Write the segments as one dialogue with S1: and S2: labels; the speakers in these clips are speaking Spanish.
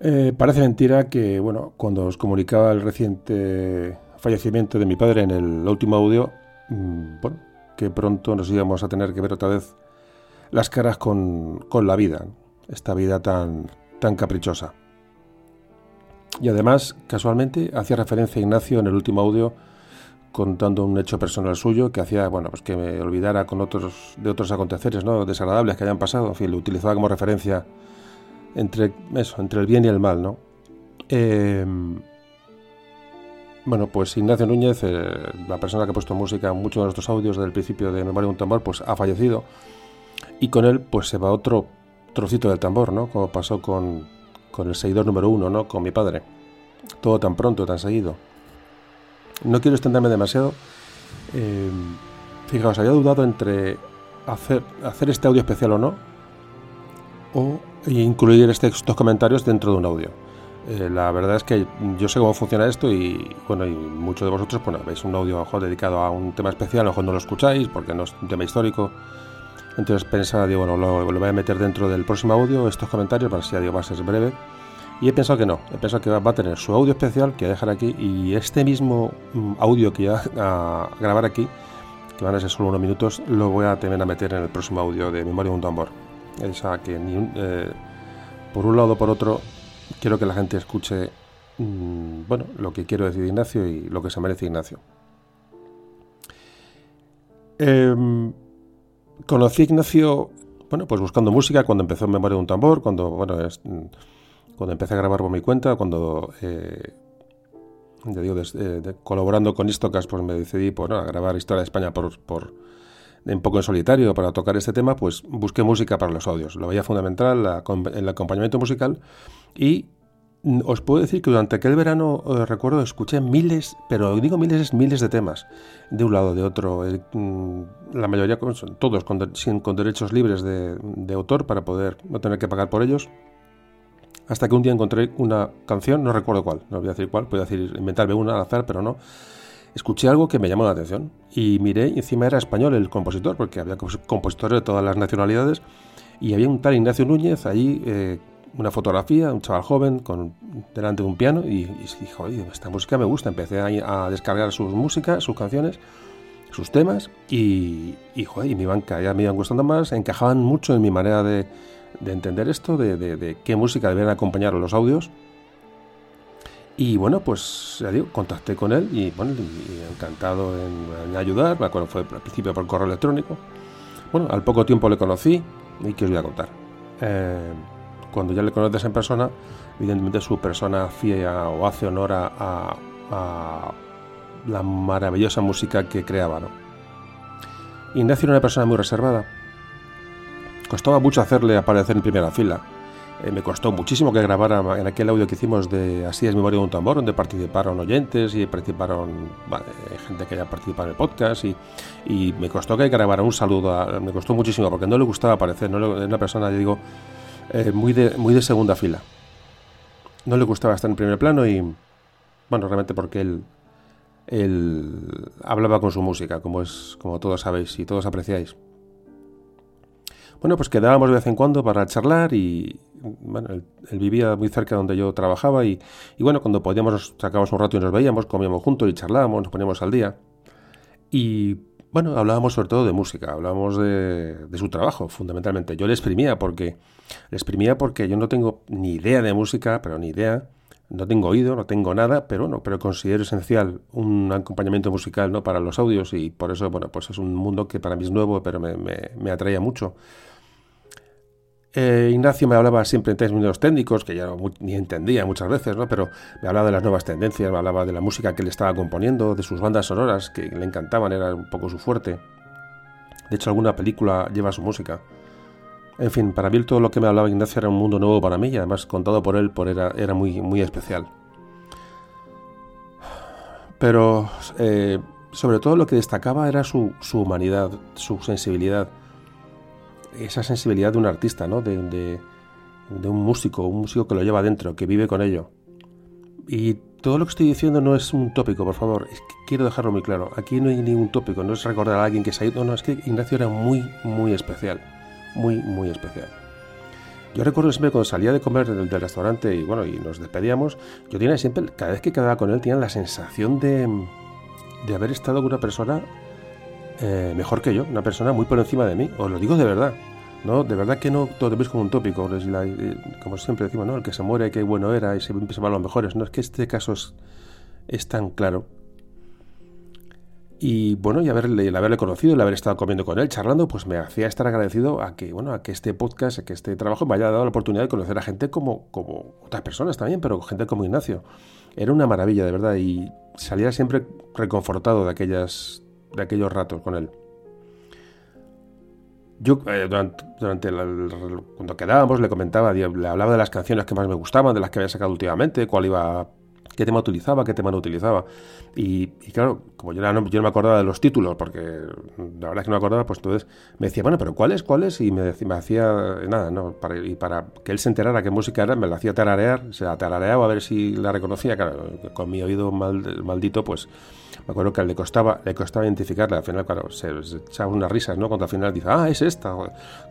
S1: Eh, parece mentira que, bueno, cuando os comunicaba el reciente fallecimiento de mi padre en el último audio, mm, bueno, que pronto nos íbamos a tener que ver otra vez las caras con, con la vida, esta vida tan, tan caprichosa. Y además, casualmente, hacía referencia a Ignacio en el último audio contando un hecho personal suyo que hacía, bueno, pues que me olvidara con otros de otros aconteceres, ¿no? desagradables que hayan pasado, en fin, lo utilizaba como referencia entre eso, entre el bien y el mal, ¿no? Em, bueno, pues Ignacio Núñez, eh, la persona que ha puesto música en muchos de nuestros audios del principio de Memoria de un tambor, pues ha fallecido y con él pues se va otro trocito del tambor, ¿no? Como pasó con, con el seguidor número uno, ¿no? Con mi padre. Todo tan pronto, tan seguido. No quiero extenderme demasiado. Em, fijaos, había dudado entre hacer, hacer este audio especial o no, o incluir este, estos comentarios dentro de un audio. Eh, la verdad es que yo sé cómo funciona esto y bueno, y muchos de vosotros, bueno, veis un audio mejor dedicado a un tema especial, a lo mejor no lo escucháis porque no es un tema histórico. Entonces pensaba, digo, bueno, lo, lo voy a meter dentro del próximo audio, estos comentarios, para si digo, va a ser breve. Y he pensado que no, he pensado que va a tener su audio especial que voy a dejar aquí y este mismo mm, audio que voy a, grabar aquí, que van a ser solo unos minutos, lo voy a también a meter en el próximo audio de Memoria de un tambor. Esa que ni eh, por un lado o por otro quiero que la gente escuche mm, bueno lo que quiero decir Ignacio y lo que se merece Ignacio. Em, conocí a Ignacio bueno pues buscando música cuando empezó en Memoria de un tambor, cuando bueno mm, cuando empecé a grabar por mi cuenta, cuando eh, digo, eh, colaborando con Istocas, pues me decidí por, a grabar Historia de España por un poco en solitario para tocar este tema, pues busqué música para los audios. Lo veía fundamental, el acompañamiento musical. Y os puedo decir que durante aquel verano, eh, recuerdo, escuché miles, pero digo miles, miles de temas, de un lado, de otro. Mm, la mayoría, todos con derechos libres de, de autor para poder no tener que pagar por ellos. Hasta que un día encontré una canción, no recuerdo cuál, no voy a decir cuál, puedo decir inventarme una al azar, pero no escuché algo que me llamó la atención y miré encima era español el compositor, porque había compositores de todas las nacionalidades y había un tal Ignacio Núñez ahí, eh, una fotografía, un chaval joven con delante de un piano y, y dije, oye, esta música me gusta, empecé a, descargar sus músicas, sus canciones, sus temas y, y, joder, me iban, ya me iban gustando más, encajaban mucho en mi manera de, entender esto, de, de qué música debían acompañar los audios y bueno, pues ya digo, contacté con él y bueno, encantado en, ayudar. Me acuerdo fue al principio por correo electrónico. Bueno, al poco tiempo le conocí y que os voy a contar. Eh, cuando ya le conoces en persona, evidentemente su persona hacía o hace honor a, la maravillosa música que creaba. ¿no? Era una persona muy reservada. Costaba mucho hacerle aparecer en primera fila eh, me costó muchísimo que grabara en aquel audio que hicimos de Así es Memoria de un Tambor, donde participaron oyentes y participaron gente que haya participado en el podcast. Y, me costó que grabara un saludo, me costó muchísimo porque no le gustaba aparecer. No le, una persona, yo digo, eh, muy, de, muy de segunda fila. No le gustaba estar en primer plano y, bueno, realmente porque él, él hablaba con su música, como, es, como todos sabéis y todos apreciáis. Bueno, pues quedábamos de vez en cuando para charlar y, bueno, él, vivía muy cerca donde yo trabajaba y, bueno, cuando podíamos sacábamos un rato y nos veíamos, comíamos juntos y charlábamos, nos poníamos al día. Y bueno, hablábamos sobre todo de música, hablábamos de, su trabajo, fundamentalmente. Yo le exprimía porque le exprimía porque yo no tengo ni idea de música, pero ni idea. No tengo oído, no tengo nada, pero bueno, pero considero esencial un acompañamiento musical ¿no? para los audios y por eso, bueno, pues es un mundo que para mí es nuevo, pero me, me, me atraía mucho. Eh, Ignacio me hablaba siempre en términos técnicos, que ya ni entendía muchas veces, ¿no? pero me hablaba de las nuevas tendencias, me hablaba de la música que le estaba componiendo, de sus bandas sonoras, que le encantaban, era un poco su fuerte. De hecho, alguna película lleva su música. En fin, para mí todo lo que me hablaba Ignacio era un mundo nuevo para mí y además contado por él por era, era muy, muy especial. Pero eh, sobre todo lo que destacaba era su, su humanidad, su sensibilidad esa sensibilidad de un artista, ¿no? De, un músico, un músico que lo lleva dentro, que vive con ello. Y todo lo que estoy diciendo no es un tópico, por favor, quiero dejarlo muy claro. Aquí no hay ningún tópico, no es recordar a alguien que se ha ido, no, es que Ignacio era muy, muy especial, muy, muy especial. Yo recuerdo siempre cuando salía de comer del, restaurante y bueno, y nos despedíamos, yo tenía siempre, cada vez que quedaba con él, tenía la sensación de, de haber estado con una persona eh, mejor que yo, una persona muy por encima de mí, os lo digo de verdad. ¿no? De verdad que no todo veis como un tópico, como siempre decimos, ¿no? El que se muere, que bueno era y se va a los mejores. No es que este caso es, es tan claro. Y bueno, y haberle, el haberle conocido, el haber estado comiendo con él, charlando, pues me hacía estar agradecido a que, bueno, a que este podcast, a que este trabajo me haya dado la oportunidad de conocer a gente como, como otras personas también, pero gente como Ignacio. Era una maravilla, de verdad, y salía siempre reconfortado de aquellas, de aquellos ratos con él. Yo eh, durante, durante cuando quedábamos le comentaba, le hablaba de las canciones que más me gustaban, de las que había sacado últimamente, cuál iba qué tema utilizaba, qué tema no utilizaba. Y, claro, como yo, no, yo no me acordaba de los títulos, porque la verdad es que no me acordaba, pues entonces me decía, bueno, pero ¿cuáles, cuáles? Y me, me hacía, nada, no, para, y para que él se enterara qué música era, me la hacía tararear, se la tarareaba a ver si la reconocía, claro, con mi oído mal, maldito, pues me acuerdo que le costaba, le costaba identificarla, al final, claro, se, echaba unas risas, ¿no? Cuando al final dice, ah, es esta,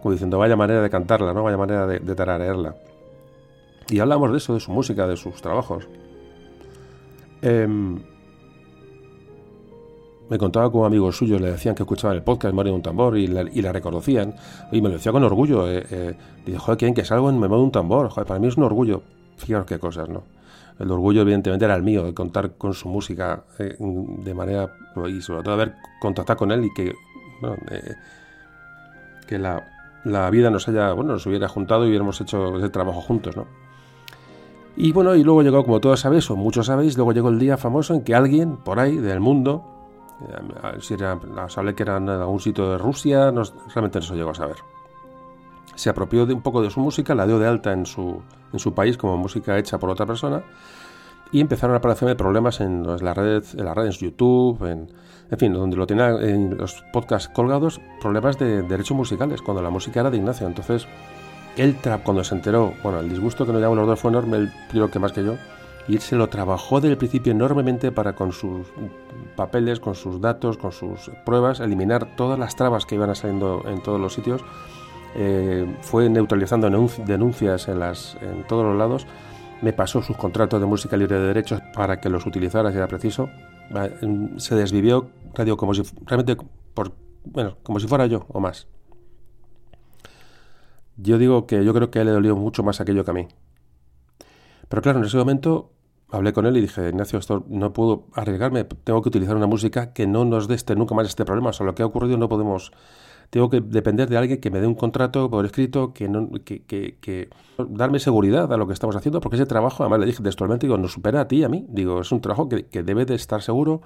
S1: como diciendo, vaya manera de cantarla, ¿no? Vaya manera de, de tararearla. Y hablamos de eso, de su música, de sus trabajos. Em, me contaba con amigos suyos, le decían que escuchaban el podcast Mario de un tambor y la, reconocían. Y me lo decía con orgullo. Eh, eh, joder, ¿quién que salgo en Me de un tambor? Joder, para mí es un orgullo. Fijaros qué cosas, ¿no? El orgullo, evidentemente, era el mío, de contar con su música eh, de manera. y sobre todo haber contactado con él y que. Bueno, eh, que la, la, vida nos haya. bueno, nos hubiera juntado y hubiéramos hecho ese trabajo juntos, ¿no? Y bueno, y luego llegó, como todos sabéis, o muchos sabéis, luego llegó el día famoso en que alguien por ahí del mundo, eh, si era, que era en algún sitio de Rusia, realmente no se llegó a saber. Se apropió de un poco de su música, la dio de alta en su, en su país como música hecha por otra persona y empezaron a aparecer problemas en las redes, en las redes YouTube, en, en fin, donde lo tenía en los podcasts colgados, problemas de derechos musicales, cuando la música era de Ignacio. Entonces, él, cuando se enteró, bueno, el disgusto que nos llevamos los dos fue enorme, él creo que más que yo, y él se lo trabajó desde el principio enormemente para con sus papeles, con sus datos, con sus pruebas, eliminar todas las trabas que iban saliendo en todos los sitios. Eh, fue neutralizando denuncias en, las, en todos los lados. Me pasó sus contratos de música libre de derechos para que los utilizara si era preciso. Se desvivió, radio como si realmente por, bueno, como si fuera yo o más. Yo digo que yo creo que a él le dolió mucho más aquello que a mí. Pero claro, en ese momento hablé con él y dije, Ignacio, esto no puedo arriesgarme, tengo que utilizar una música que no nos dé este, nunca más este problema. O sea, lo que ha ocurrido no podemos... Tengo que depender de alguien que me dé un contrato por escrito, que, no, que, que, que darme seguridad a lo que estamos haciendo, porque ese trabajo, además le dije textualmente, digo, nos supera a ti y a mí. Digo, es un trabajo que, debe de estar seguro,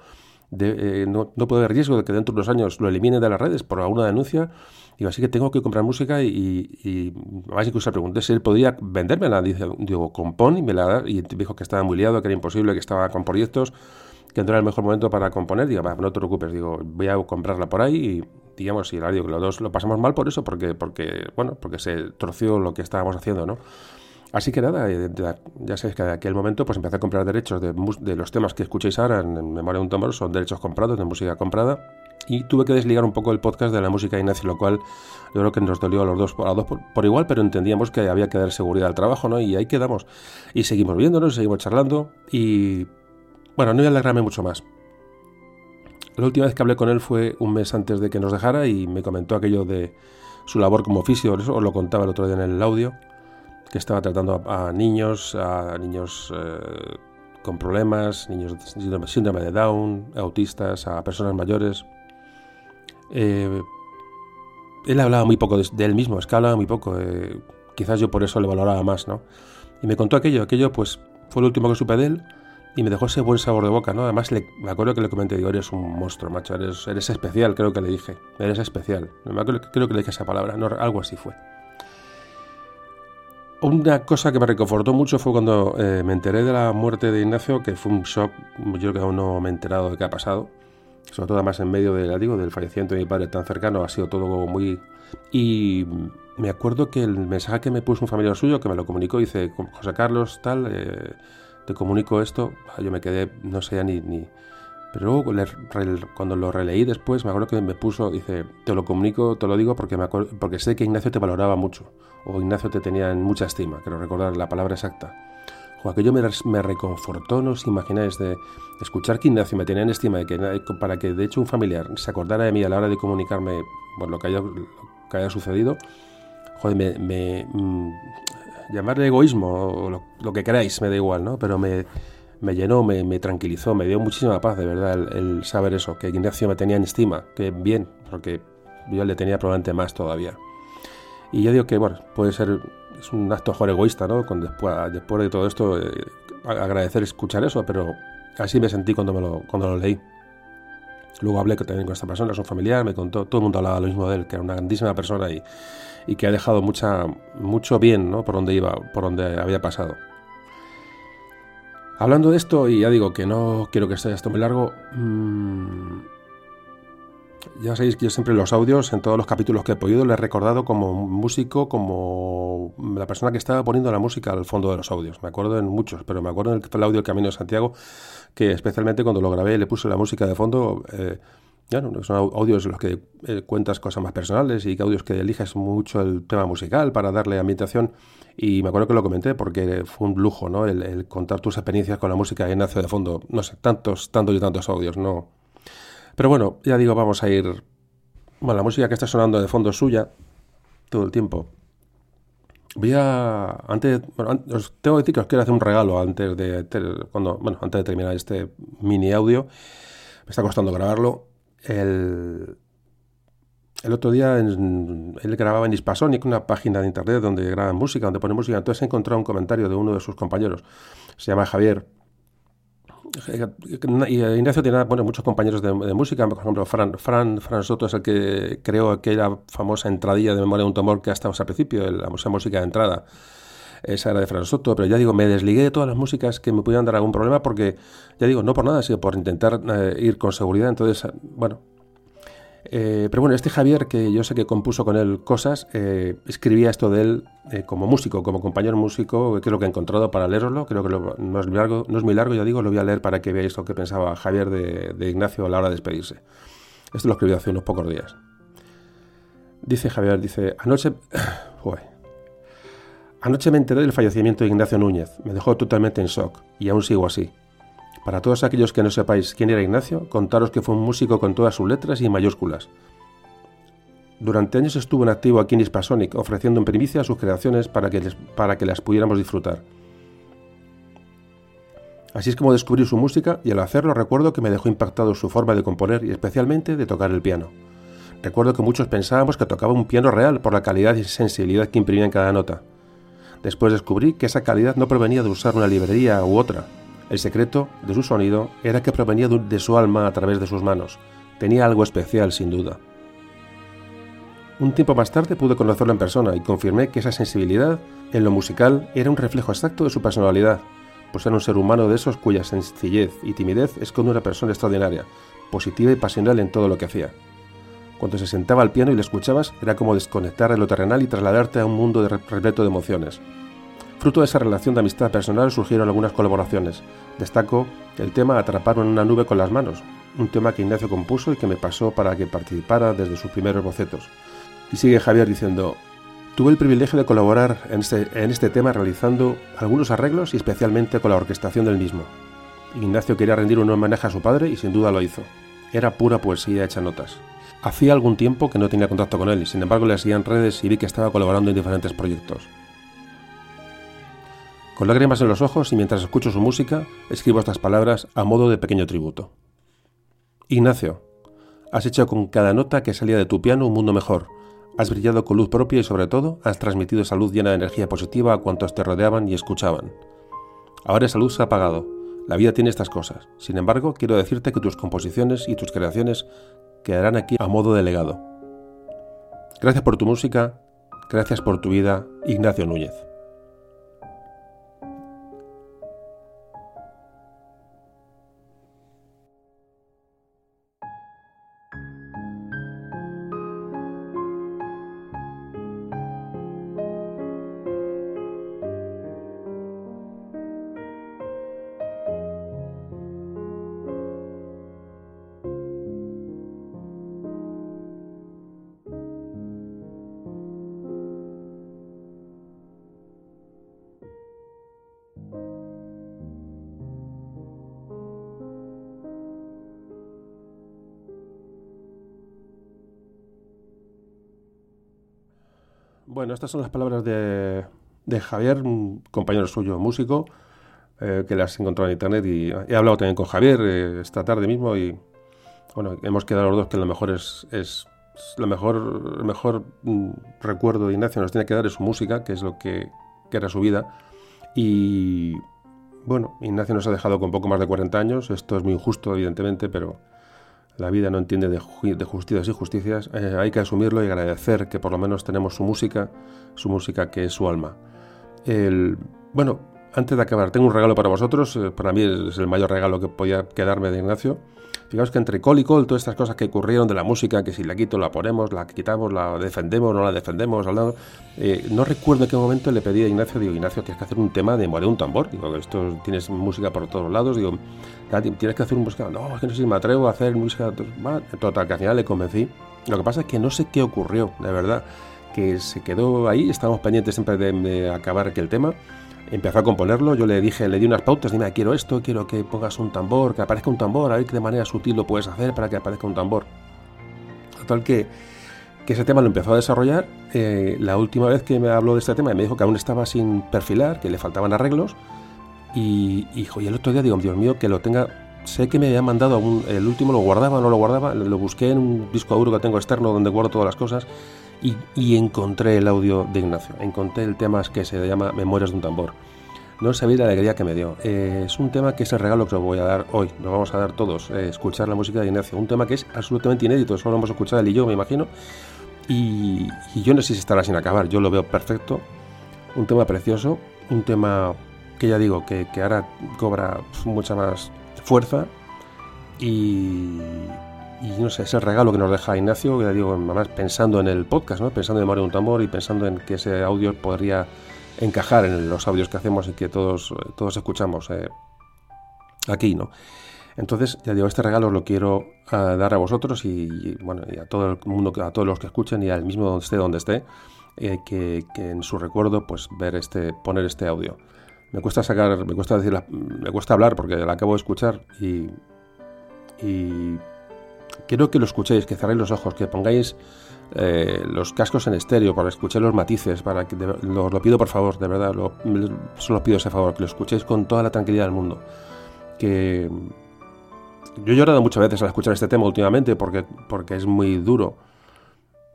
S1: de, eh, no, no puede haber riesgo de que dentro de unos años lo eliminen de las redes por alguna denuncia Digo, así que tengo que comprar música y, y además incluso le pregunté si él podía vendérmela. Dice, digo, compón y me la da. Y dijo que estaba muy liado, que era imposible, que estaba con proyectos, que no era el mejor momento para componer. Digo, no te preocupes, digo, voy a comprarla por ahí y digamos, y ahora digo los dos lo pasamos mal por eso, porque, porque, bueno, porque se troció lo que estábamos haciendo, ¿no? Así que nada, eh, ya sabéis que de aquel momento pues empecé a comprar derechos de, de los temas que escucháis ahora en, Memoria de un Tómalo, son derechos comprados, de música comprada y tuve que desligar un poco el podcast de la música Ignacio, lo cual yo creo que nos dolió a los dos, a dos por, igual, pero entendíamos que había que dar seguridad al trabajo, ¿no? Y ahí quedamos. Y seguimos viéndonos, seguimos charlando y... Bueno, no voy a alegrarme mucho más. La última vez que hablé con él fue un mes antes de que nos dejara y me comentó aquello de su labor como oficio, eso os lo contaba el otro día en el audio, que estaba tratando a, niños, a niños eh, con problemas, niños de síndrome de Down, autistas, a personas mayores. Eh, él hablaba muy poco de, él mismo, es que hablaba muy poco. Eh, quizás yo por eso le valoraba más, ¿no? Y me contó aquello, aquello pues fue lo último que supe de él y me dejó ese buen sabor de boca, ¿no? Además me acuerdo que le comenté, digo, eres un monstruo, macho, eres, eres especial, creo que le dije, eres especial. creo que le dije esa palabra, no, algo así fue. Una cosa que me reconfortó mucho fue cuando eh, me enteré de la muerte de Ignacio, que fue un shock, yo creo que aún no me he enterado de qué ha pasado sobre todo además en medio de, digo, del fallecimiento de mi padre tan cercano, ha sido todo muy... Y me acuerdo que el mensaje que me puso un familiar suyo, que me lo comunicó, dice, José Carlos, tal, eh, te comunico esto, ah, yo me quedé, no sé ni, ni, Pero luego cuando lo releí después, me acuerdo que me puso, dice, te lo comunico, te lo digo porque, me porque sé que Ignacio te valoraba mucho, o Ignacio te tenía en mucha estima, quiero recordar la palabra exacta. O aquello me, me reconfortó, no os imagináis, de escuchar que Ignacio me tenía en estima, y que, para que de hecho un familiar se acordara de mí a la hora de comunicarme bueno, lo, que haya, sucedido, joder, me, me mm, llamarle egoísmo o lo, que queráis, me da igual, ¿no? Pero me, me llenó, me, tranquilizó, me dio muchísima paz, de verdad, el, saber eso, que Ignacio me tenía en estima, que bien, porque yo le tenía probablemente más todavía. Y yo digo que, bueno, puede ser, es un acto mejor egoísta, ¿no? Con después, después de todo esto, eh, agradecer escuchar eso, pero así me sentí cuando, me lo, cuando lo leí. Luego hablé también con esta persona, es un familiar, me contó, todo el mundo hablaba lo mismo de él, que era una grandísima persona y, y que ha dejado mucha, mucho bien, ¿no? Por donde iba, por donde había pasado. Hablando de esto, y ya digo que no quiero que esto muy largo, mmm, ya sabéis que yo siempre los audios, en todos los capítulos que he podido, le he recordado como músico, como la persona que estaba poniendo la música al fondo de los audios. Me acuerdo en muchos, pero me acuerdo en el, audio del Camino de Santiago, que especialmente cuando lo grabé le puse la música de fondo. Eh, ya no, son audios en los que eh, cuentas cosas más personales y audios que eliges mucho el tema musical para darle ambientación. Y me acuerdo que lo comenté porque fue un lujo, ¿no? El, contar tus experiencias con la música en hace de fondo. No sé, tantos, tantos y tantos audios, ¿no? Pero bueno, ya digo, vamos a ir. Bueno, la música que está sonando de fondo es suya todo el tiempo. Voy a. Antes. Bueno, os tengo que decir que os quiero hacer un regalo antes de. Cuando, bueno, antes de terminar este mini audio. Me está costando grabarlo. El, el otro día él grababa en Hispasonic, una página de internet donde graba música, donde pone música. Entonces he encontrado un comentario de uno de sus compañeros. Se llama Javier. Y Ignacio tiene bueno, muchos compañeros de, música, por ejemplo, Fran, Fran, Fran, Soto es el que creó aquella famosa entradilla de memoria de un tumor que estado al principio, la música de entrada. Esa era de Fran Soto, pero ya digo, me desligué de todas las músicas que me pudieran dar algún problema porque, ya digo, no por nada, sino por intentar eh, ir con seguridad. Entonces, bueno, eh, pero bueno, este Javier, que yo sé que compuso con él cosas, eh, escribía esto de él eh, como músico, como compañero músico, que es lo que he encontrado para leerlo. Creo que no, es muy largo, no es ya digo, lo voy a leer para que veáis lo que pensaba Javier de, Ignacio a la hora de despedirse. Esto lo escribió hace unos pocos días. Dice Javier, dice, anoche... Anoche me enteré del fallecimiento de Ignacio Núñez. Me dejó totalmente en shock y aún sigo así. Para todos aquellos que no sepáis quién era Ignacio, contaros que fue un músico con todas sus letras y mayúsculas. Durante años estuvo en activo aquí en Hispasonic, ofreciendo en primicia sus creaciones para que, para que las pudiéramos disfrutar. Así es como descubrí su música y al hacerlo recuerdo que me dejó impactado su forma de componer y especialmente de tocar el piano. Recuerdo que muchos pensábamos que tocaba un piano real por la calidad y sensibilidad que imprimía en cada nota. Después descubrí que esa calidad no provenía de usar una librería u otra, el secreto de su sonido era que provenía de su alma a través de sus manos. Tenía algo especial, sin duda. Un tiempo más tarde pude conocerlo en persona y confirmé que esa sensibilidad en lo musical era un reflejo exacto de su personalidad, pues era un ser humano de esos cuya sencillez y timidez esconde una persona extraordinaria, positiva y pasional en todo lo que hacía. Cuando se sentaba al piano y le escuchabas, era como desconectar de lo terrenal y trasladarte a un mundo repleto de emociones. Fruto de esa relación de amistad personal surgieron algunas colaboraciones. Destaco el tema Atrapar en una nube con las manos, un tema que Ignacio compuso y que me pasó para que participara desde sus primeros bocetos. Y sigue Javier diciendo, tuve el privilegio de colaborar en este, en este tema realizando algunos arreglos y especialmente con la orquestación del mismo. Ignacio quería rendir un homenaje a su padre y sin duda lo hizo. Era pura poesía hecha notas. Hacía algún tiempo que no tenía contacto con él y sin embargo le seguía en redes y vi que estaba colaborando en diferentes proyectos. Con lágrimas en los ojos y mientras escucho su música, escribo estas palabras a modo de pequeño tributo. Ignacio, has hecho con cada nota que salía de tu piano un mundo mejor. Has brillado con luz propia y sobre todo has transmitido esa luz llena de energía positiva a cuantos te rodeaban y escuchaban. Ahora esa luz se ha apagado. La vida tiene estas cosas. Sin embargo, quiero decirte que tus composiciones y tus creaciones quedarán aquí a modo de legado. Gracias por tu música, gracias por tu vida, Ignacio Núñez. Bueno, estas son las palabras de, de Javier, un compañero suyo, músico, eh, que las encontrado en internet y he hablado también con Javier eh, esta tarde mismo y bueno, hemos quedado los dos que lo mejor es, es lo mejor, el mejor mm, recuerdo de Ignacio nos tiene que dar es su música, que es lo que, que era su vida. Y bueno, Ignacio nos ha dejado con poco más de 40 años, esto es muy injusto evidentemente, pero la vida no entiende de, justicias y justicias, eh, hay que asumirlo y agradecer que por lo menos tenemos su música, su música que es su alma. El, bueno, antes de acabar, tengo un regalo para vosotros, eh, para mí es el mayor regalo que podía quedarme de Ignacio. Fijaos que entre col y col, todas estas cosas que ocurrieron de la música, que si la quito, la ponemos, la quitamos, la defendemos, no la defendemos, eh, no recuerdo en qué momento le pedí a Ignacio, digo, Ignacio, tienes que hacer un tema de de un tambor. Digo, esto tienes música por todos lados, digo, tienes que hacer un música. No, es que no sé si me atrevo a hacer música. Total, que al final le convencí. Lo que pasa es que no sé qué ocurrió, de verdad, que se quedó ahí, estábamos pendientes siempre de, de acabar aquel tema empezó a componerlo, yo le dije, le di unas pautas, dime, quiero esto, quiero que pongas un tambor, que aparezca un tambor, a ver qué de manera sutil lo puedes hacer para que aparezca un tambor. Total que, que ese tema lo empezó a desarrollar. Eh, la última vez que me habló de este tema me dijo que aún estaba sin perfilar, que le faltaban arreglos. Y, y, y el otro día digo, Dios mío, que lo tenga... Sé que me había mandado el último, lo guardaba, no lo guardaba, lo busqué en un disco duro que tengo externo donde guardo todas las cosas y, encontré el audio de Ignacio, encontré el tema que se llama Memorias de un tambor. No sabéis la alegría que me dio. Eh, es un tema que es el regalo que os voy a dar hoy, nos vamos a dar todos, eh, escuchar la música de Ignacio. Un tema que es absolutamente inédito, solo lo hemos escuchado él y yo, me imagino. Y, yo no sé si estará sin acabar, yo lo veo perfecto. Un tema precioso, un tema que ya digo, que, que ahora cobra mucha más fuerza y, y no sé, es el regalo que nos deja Ignacio, que digo, además pensando en el podcast, ¿no? pensando en Mario un tambor y pensando en que ese audio podría encajar en los audios que hacemos y que todos, todos escuchamos eh, aquí, ¿no? Entonces, ya digo, este regalo lo quiero ah, dar a vosotros y, bueno, y a todo el mundo, a todos los que escuchen y al mismo donde esté donde esté, eh, que, en su recuerdo, pues ver este, poner este audio. Me cuesta sacar, me cuesta decir, me cuesta hablar porque la acabo de escuchar y quiero que lo escuchéis, que cerréis los ojos, que pongáis eh, los cascos en estéreo para escuchar los matices, para que lo, pido por favor, de verdad, lo, solo pido ese favor, que lo escuchéis con toda la tranquilidad del mundo. Que yo he llorado muchas veces al escuchar este tema últimamente porque, porque es muy duro.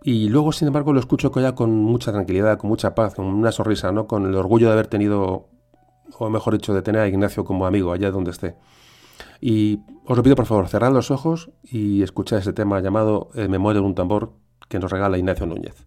S1: Y luego, sin embargo, lo escucho ya con mucha tranquilidad, con mucha paz, con una sonrisa, ¿no? Con el orgullo de haber tenido, o mejor dicho, de tener a Ignacio como amigo allá donde esté. Y os lo pido por favor, cerrad los ojos y escuchad ese tema llamado Memoria de un tambor que nos regala Ignacio Núñez.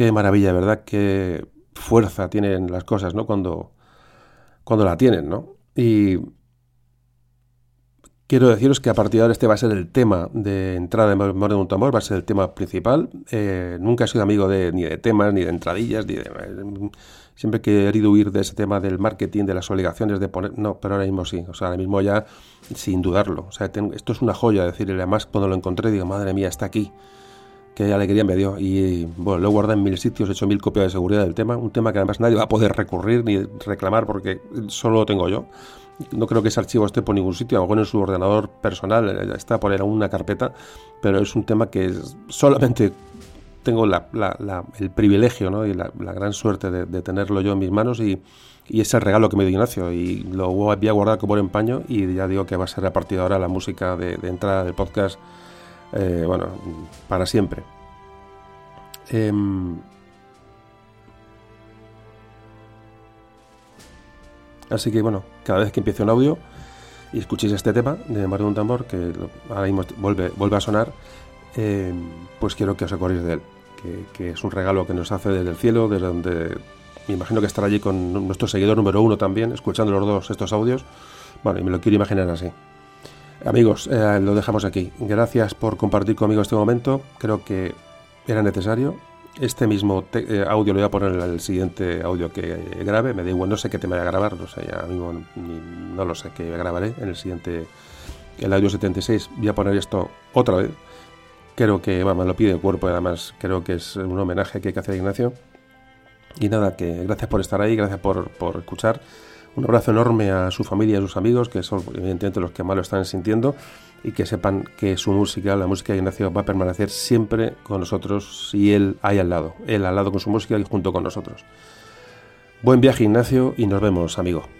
S1: Qué maravilla, ¿verdad? Qué fuerza tienen las cosas, ¿no? Cuando, cuando la tienen, ¿no? Y quiero deciros que a partir de ahora este va a ser el tema de entrada de Memoria de un Tambor, va a ser el tema principal. Eh, nunca he sido amigo de, ni de temas, ni de entradillas, ni de... Siempre he querido huir de ese tema del marketing, de las obligaciones de poner... No, pero ahora mismo sí. O sea, ahora mismo ya sin dudarlo. O sea, esto es una joya. Decir, además cuando lo encontré digo, madre mía, está aquí. Qué alegría me dio. Y bueno, lo he guardado en mil sitios, he hecho mil copias de seguridad del tema. Un tema que además nadie va a poder recurrir ni reclamar porque solo lo tengo yo. No creo que ese archivo esté por ningún sitio, a lo mejor en su ordenador personal eh, está por en una carpeta, pero es un tema que solamente tengo el privilegio ¿no? y la, gran suerte de, tenerlo yo en mis manos y, es el regalo que me dio Ignacio y lo voy a guardar como buen empaño y ya digo que va a ser a partir de ahora la música de, entrada del podcast, eh, bueno, para siempre. Em, así que bueno, cada vez que empiece un audio y escuchéis este tema de Mario de un que ahora mismo vuelve, vuelve a sonar, eh, pues quiero que os acordéis de él, que, es un regalo que nos hace desde el cielo, desde donde me imagino que estará allí con nuestro seguidor número uno también, escuchando los dos estos audios. Bueno, y me lo quiero imaginar así. Amigos, eh, lo dejamos aquí. Gracias por compartir conmigo este momento. Creo que era necesario. Este mismo eh, audio lo voy a poner en el siguiente audio que grabe. Me da igual, no sé qué tema voy a grabar, no sé, ya mismo no lo sé, que grabaré en el siguiente, el audio 76. Voy a poner esto otra vez Creo que, me lo pide el cuerpo además creo que es un homenaje que hay que hacer a Ignacio. Y nada, que gracias por estar ahí, gracias por, escuchar. Un abrazo enorme a su familia y a sus amigos, que son evidentemente los que más lo están sintiendo, y que sepan que su música, la música de Ignacio, va a permanecer siempre con nosotros y él ahí al lado, él al lado con su música y junto con nosotros. Buen viaje Ignacio y nos vemos, amigo.